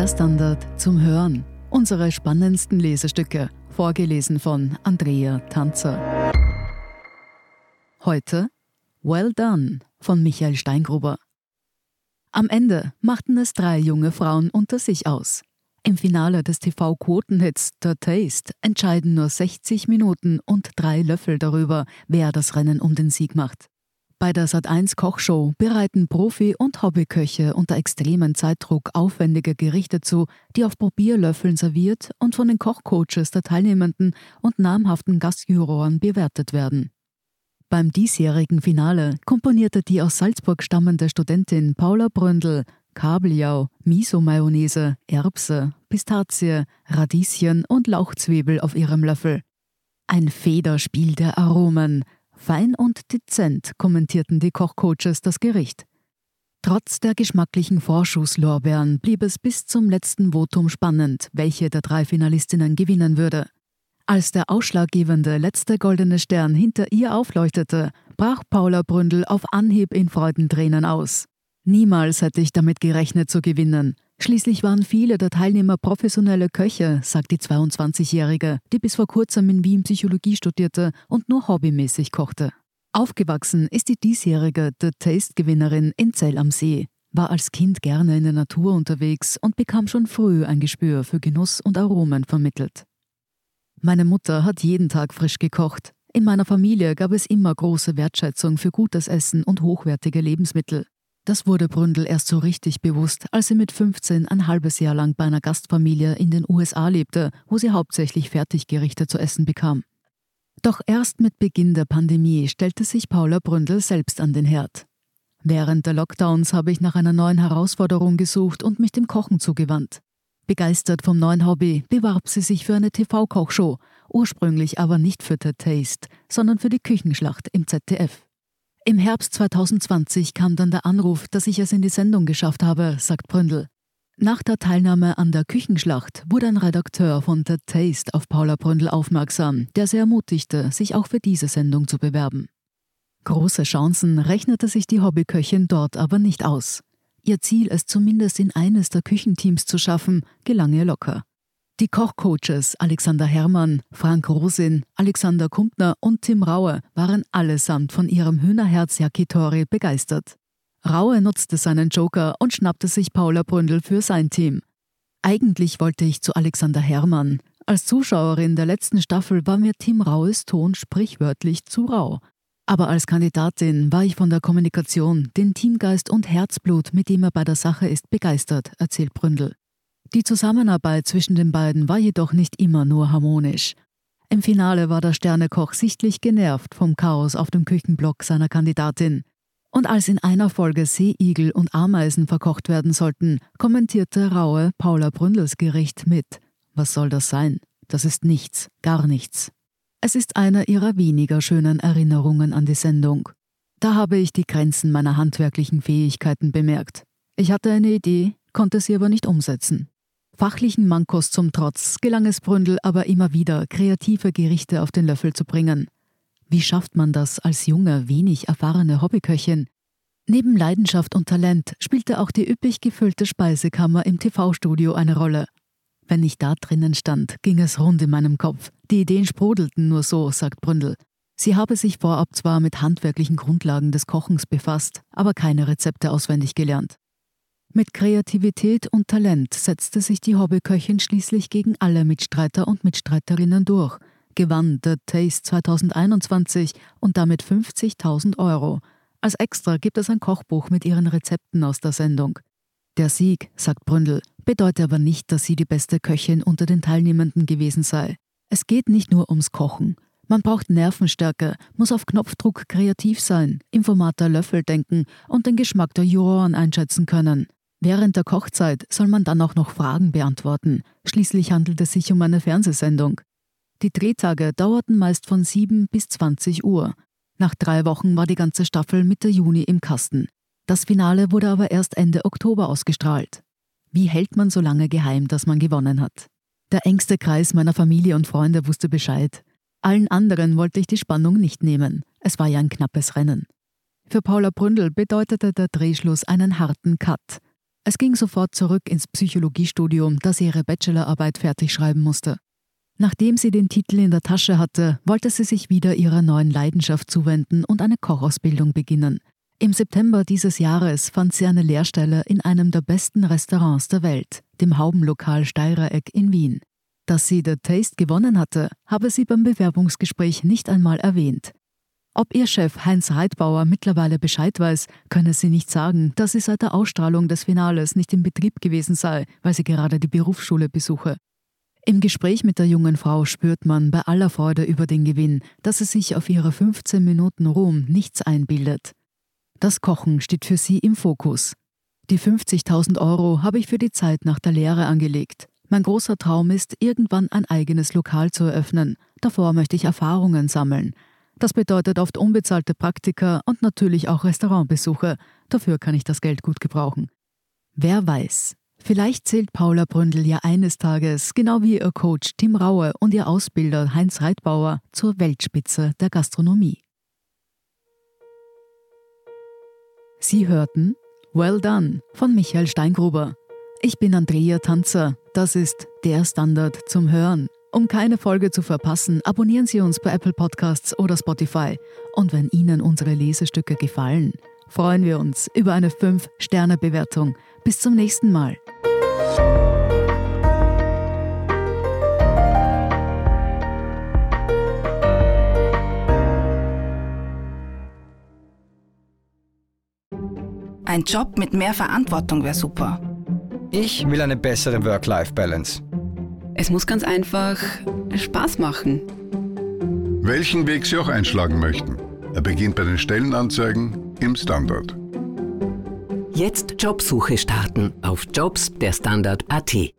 Der Standard zum Hören. Unsere spannendsten Lesestücke, vorgelesen von Andrea Tanzer. Heute Well Done von Michael Steingruber. Am Ende machten es drei junge Frauen unter sich aus. Im Finale des TV-Quotenhits The Taste entscheiden nur 60 Minuten und drei Löffel darüber, wer das Rennen um den Sieg macht. Bei der Sat1 Kochshow bereiten Profi- und Hobbyköche unter extremem Zeitdruck aufwendige Gerichte zu, die auf Probierlöffeln serviert und von den Kochcoaches der Teilnehmenden und namhaften Gastjuroren bewertet werden. Beim diesjährigen Finale komponierte die aus Salzburg stammende Studentin Paula Bründel Kabeljau, Miso-Mayonnaise, Erbse, Pistazie, Radieschen und Lauchzwiebel auf ihrem Löffel. Ein Federspiel der Aromen. Fein und dezent kommentierten die Kochcoaches das Gericht. Trotz der geschmacklichen Vorschusslorbeeren blieb es bis zum letzten Votum spannend, welche der drei Finalistinnen gewinnen würde. Als der ausschlaggebende letzte goldene Stern hinter ihr aufleuchtete, brach Paula Bründel auf Anhieb in Freudentränen aus. Niemals hätte ich damit gerechnet zu gewinnen. Schließlich waren viele der Teilnehmer professionelle Köche, sagt die 22-Jährige, die bis vor kurzem in Wien Psychologie studierte und nur hobbymäßig kochte. Aufgewachsen ist die diesjährige The Taste-Gewinnerin in Zell am See, war als Kind gerne in der Natur unterwegs und bekam schon früh ein Gespür für Genuss und Aromen vermittelt. Meine Mutter hat jeden Tag frisch gekocht. In meiner Familie gab es immer große Wertschätzung für gutes Essen und hochwertige Lebensmittel. Das wurde Bründel erst so richtig bewusst, als sie mit 15 ein halbes Jahr lang bei einer Gastfamilie in den USA lebte, wo sie hauptsächlich Fertiggerichte zu essen bekam. Doch erst mit Beginn der Pandemie stellte sich Paula Bründel selbst an den Herd. Während der Lockdowns habe ich nach einer neuen Herausforderung gesucht und mich dem Kochen zugewandt. Begeistert vom neuen Hobby bewarb sie sich für eine TV-Kochshow, ursprünglich aber nicht für The Taste, sondern für die Küchenschlacht im ZDF. Im Herbst 2020 kam dann der Anruf, dass ich es in die Sendung geschafft habe, sagt Bründel. Nach der Teilnahme an der Küchenschlacht wurde ein Redakteur von The Taste auf Paula Bründel aufmerksam, der sie ermutigte, sich auch für diese Sendung zu bewerben. Große Chancen rechnete sich die Hobbyköchin dort aber nicht aus. Ihr Ziel, es zumindest in eines der Küchenteams zu schaffen, gelang ihr locker. Die Kochcoaches Alexander Herrmann, Frank Rosin, Alexander Kumpner und Tim Raue waren allesamt von ihrem Hühnerherz Yakitori begeistert. Raue nutzte seinen Joker und schnappte sich Paula Bründel für sein Team. Eigentlich wollte ich zu Alexander Herrmann. Als Zuschauerin der letzten Staffel war mir Tim Raues Ton sprichwörtlich zu rau. Aber als Kandidatin war ich von der Kommunikation, den Teamgeist und Herzblut, mit dem er bei der Sache ist, begeistert, erzählt Bründel. Die Zusammenarbeit zwischen den beiden war jedoch nicht immer nur harmonisch. Im Finale war der Sternekoch sichtlich genervt vom Chaos auf dem Küchenblock seiner Kandidatin. Und als in einer Folge Seeigel und Ameisen verkocht werden sollten, kommentierte Raue Paula Bründels Gericht mit: Was soll das sein? Das ist nichts, gar nichts. Es ist einer ihrer weniger schönen Erinnerungen an die Sendung. Da habe ich die Grenzen meiner handwerklichen Fähigkeiten bemerkt. Ich hatte eine Idee, konnte sie aber nicht umsetzen. Fachlichen Mankos zum Trotz gelang es Bründel aber immer wieder, kreative Gerichte auf den Löffel zu bringen. Wie schafft man das als junge, wenig erfahrene Hobbyköchin? Neben Leidenschaft und Talent spielte auch die üppig gefüllte Speisekammer im TV-Studio eine Rolle. Wenn ich da drinnen stand, ging es rund in meinem Kopf. Die Ideen sprudelten nur so, sagt Bründel. Sie habe sich vorab zwar mit handwerklichen Grundlagen des Kochens befasst, aber keine Rezepte auswendig gelernt. Mit Kreativität und Talent setzte sich die Hobbyköchin schließlich gegen alle Mitstreiter und Mitstreiterinnen durch, gewann The Taste 2021 und damit 50.000 Euro. Als Extra gibt es ein Kochbuch mit ihren Rezepten aus der Sendung. Der Sieg, sagt Bründel, bedeutet aber nicht, dass sie die beste Köchin unter den Teilnehmenden gewesen sei. Es geht nicht nur ums Kochen. Man braucht Nervenstärke, muss auf Knopfdruck kreativ sein, im Format der Löffel denken und den Geschmack der Juroren einschätzen können. Während der Kochzeit soll man dann auch noch Fragen beantworten. Schließlich handelt es sich um eine Fernsehsendung. Die Drehtage dauerten meist von 7 bis 20 Uhr. Nach drei Wochen war die ganze Staffel Mitte Juni im Kasten. Das Finale wurde aber erst Ende Oktober ausgestrahlt. Wie hält man so lange geheim, dass man gewonnen hat? Der engste Kreis meiner Familie und Freunde wusste Bescheid. Allen anderen wollte ich die Spannung nicht nehmen. Es war ja ein knappes Rennen. Für Paula Bründel bedeutete der Drehschluss einen harten Cut. Es ging sofort zurück ins Psychologiestudium, das ihre Bachelorarbeit fertig schreiben musste. Nachdem sie den Titel in der Tasche hatte, wollte sie sich wieder ihrer neuen Leidenschaft zuwenden und eine Kochausbildung beginnen. Im September dieses Jahres fand sie eine Lehrstelle in einem der besten Restaurants der Welt, dem Haubenlokal Steirereck in Wien. Dass sie The Taste gewonnen hatte, habe sie beim Bewerbungsgespräch nicht einmal erwähnt. Ob ihr Chef Heinz Reitbauer mittlerweile Bescheid weiß, könne sie nicht sagen, dass sie seit der Ausstrahlung des Finales nicht im Betrieb gewesen sei, weil sie gerade die Berufsschule besuche. Im Gespräch mit der jungen Frau spürt man bei aller Freude über den Gewinn, dass sie sich auf ihre 15 Minuten Ruhm nichts einbildet. Das Kochen steht für sie im Fokus. Die 50.000 Euro habe ich für die Zeit nach der Lehre angelegt. Mein großer Traum ist, irgendwann ein eigenes Lokal zu eröffnen. Davor möchte ich Erfahrungen sammeln. Das bedeutet oft unbezahlte Praktika und natürlich auch Restaurantbesuche. Dafür kann ich das Geld gut gebrauchen. Wer weiß, Vielleicht zählt Paula Bründel ja eines Tages, genau wie ihr Coach Tim Raue und ihr Ausbilder Heinz Reitbauer, zur Weltspitze der Gastronomie. Sie hörten Well Done von Michael Steingruber. Ich bin Andrea Tanzer. Das ist der Standard zum Hören. Um keine Folge zu verpassen, abonnieren Sie uns bei Apple Podcasts oder Spotify. Und wenn Ihnen unsere Lesestücke gefallen, freuen wir uns über eine 5-Sterne-Bewertung. Bis zum nächsten Mal. Ein Job mit mehr Verantwortung wäre super. Ich will eine bessere Work-Life-Balance. Es muss ganz einfach Spaß machen. Welchen Weg Sie auch einschlagen möchten. Er beginnt bei den Stellenanzeigen im Standard. Jetzt Jobsuche starten auf Jobs der Standard.at.